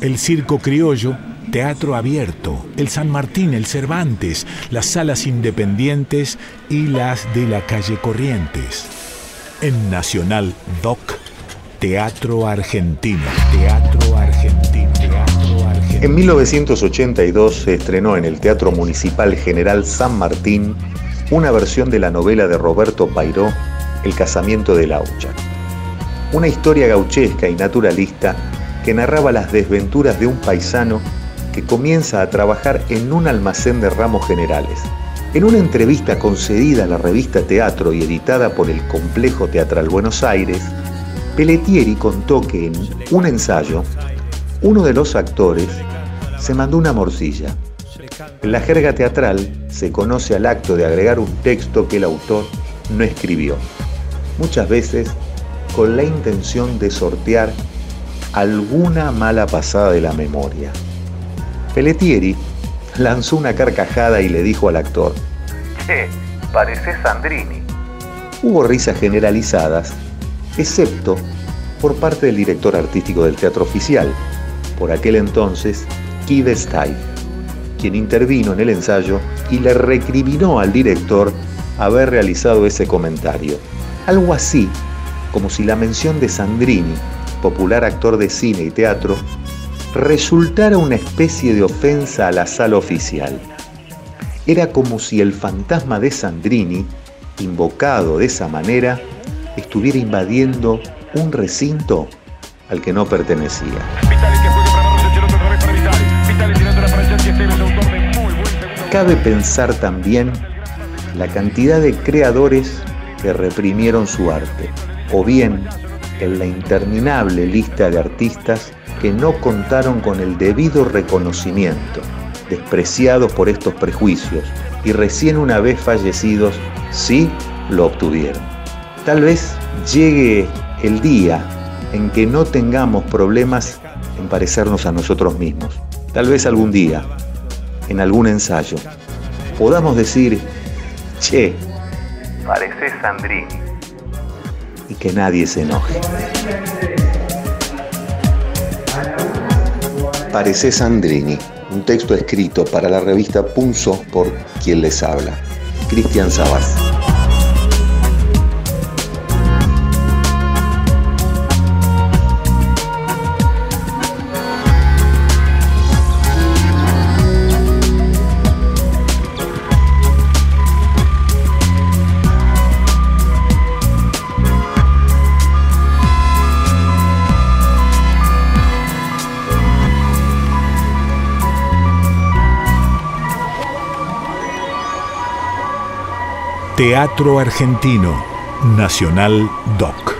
el Circo Criollo, Teatro Abierto, el San Martín, el Cervantes, las salas independientes y las de la calle Corrientes. En Nacional Doc, Teatro Argentino, Teatro Argentino. En 1982 se estrenó en el Teatro Municipal General San Martín una versión de la novela de Roberto Pairó, El casamiento de Laucha. Una historia gauchesca y naturalista que narraba las desventuras de un paisano que comienza a trabajar en un almacén de ramos generales. En una entrevista concedida a la revista Teatro y editada por el Complejo Teatral Buenos Aires, Pelletieri contó que en un ensayo, uno de los actores se mandó una morcilla. En la jerga teatral se conoce al acto de agregar un texto que el autor no escribió, muchas veces con la intención de sortear alguna mala pasada de la memoria. Pelletieri lanzó una carcajada y le dijo al actor, Che, pareces Sandrini. Hubo risas generalizadas, excepto por parte del director artístico del teatro oficial, por aquel entonces, Kid Stay, quien intervino en el ensayo y le recriminó al director haber realizado ese comentario. Algo así como si la mención de Sandrini popular actor de cine y teatro, resultara una especie de ofensa a la sala oficial. Era como si el fantasma de Sandrini, invocado de esa manera, estuviera invadiendo un recinto al que no pertenecía. Cabe pensar también la cantidad de creadores que reprimieron su arte, o bien en la interminable lista de artistas que no contaron con el debido reconocimiento, despreciados por estos prejuicios y recién una vez fallecidos sí lo obtuvieron. Tal vez llegue el día en que no tengamos problemas en parecernos a nosotros mismos. Tal vez algún día, en algún ensayo, podamos decir, che, pareces Sandrini y que nadie se enoje. Parece Sandrini, un texto escrito para la revista Punzo por quien les habla, Cristian Sabas. Teatro Argentino, Nacional Doc.